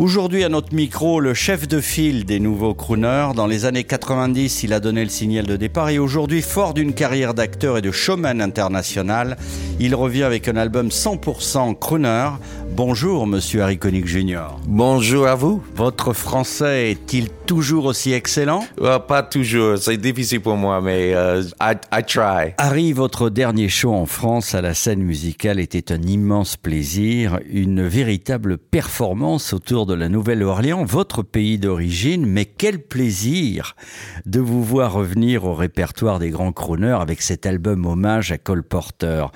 Aujourd'hui à notre micro, le chef de file des nouveaux crooners. Dans les années 90, il a donné le signal de départ et aujourd'hui, fort d'une carrière d'acteur et de showman international, il revient avec un album 100% crooner. Bonjour, monsieur Harry Connick Jr. Bonjour à vous. Votre français est-il toujours aussi excellent Pas toujours, c'est difficile pour moi, mais euh, I, I try. Harry, votre dernier show en France à la scène musicale était un immense plaisir, une véritable performance autour de la Nouvelle-Orléans, votre pays d'origine, mais quel plaisir de vous voir revenir au répertoire des grands crooners avec cet album hommage à Cole Porter.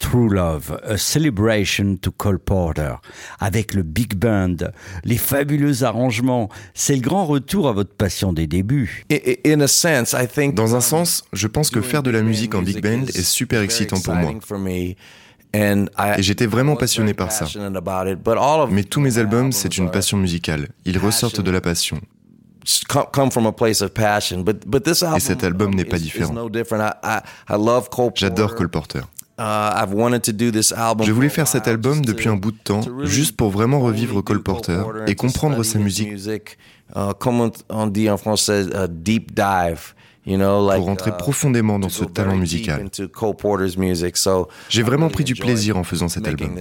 True Love, A Celebration to Cole Porter, avec le big band, les fabuleux arrangements, c'est le grand retour à votre passion des débuts. I- I- In a sense, I think Dans un sens, je pense que faire de la musique en big band est super excitant pour moi. Et j'étais vraiment passionné par ça. Mais tous mes albums, c'est une passion musicale. Ils ressortent de la passion. Et cet album n'est pas différent. J'adore Cole Porter. Je voulais faire cet album depuis un bout de temps, juste pour vraiment revivre Cole Porter et comprendre sa musique, Uh, Comme on dit en français, uh, deep dive. Pour rentrer uh, profondément dans ce talent musical. J'ai vraiment pris du plaisir en faisant cet album.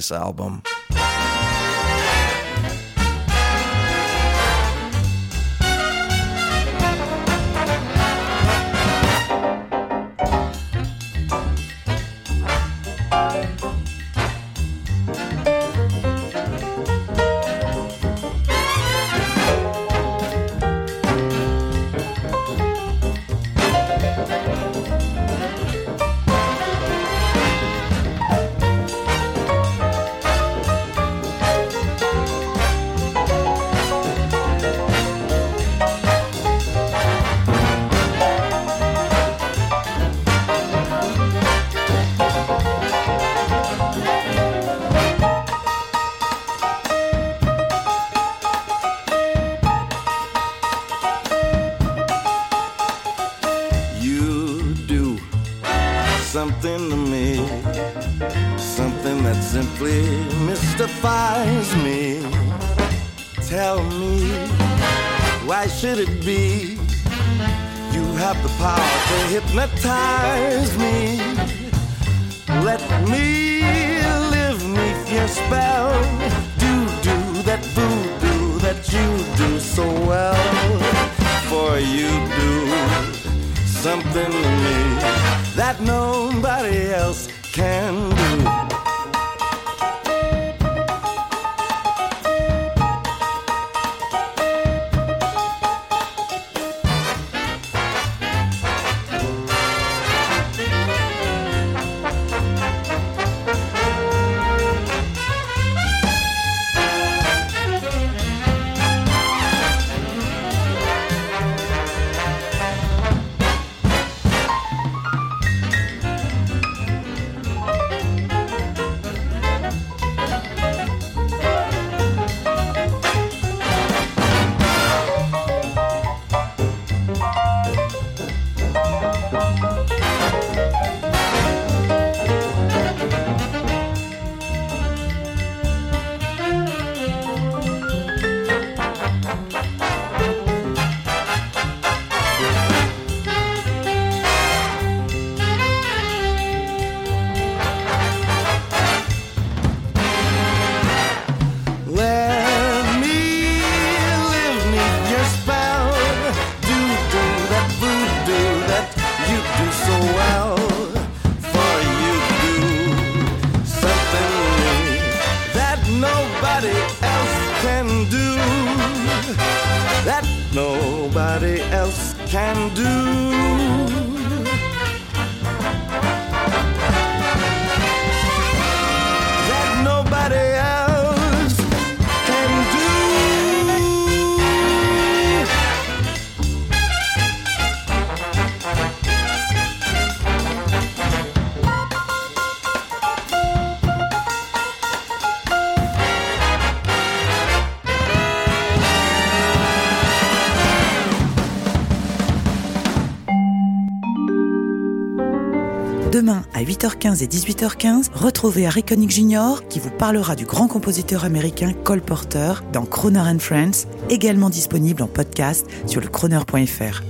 Something to me, something that simply mystifies me. Tell me, why should it be? You have the power to hypnotize me. Let me live neath your spell. Can That nobody else can do. Demain à 8h15 et 18h15, retrouvez Connick Jr. qui vous parlera du grand compositeur américain Cole Porter dans Croner and Friends, également disponible en podcast sur le croner.fr.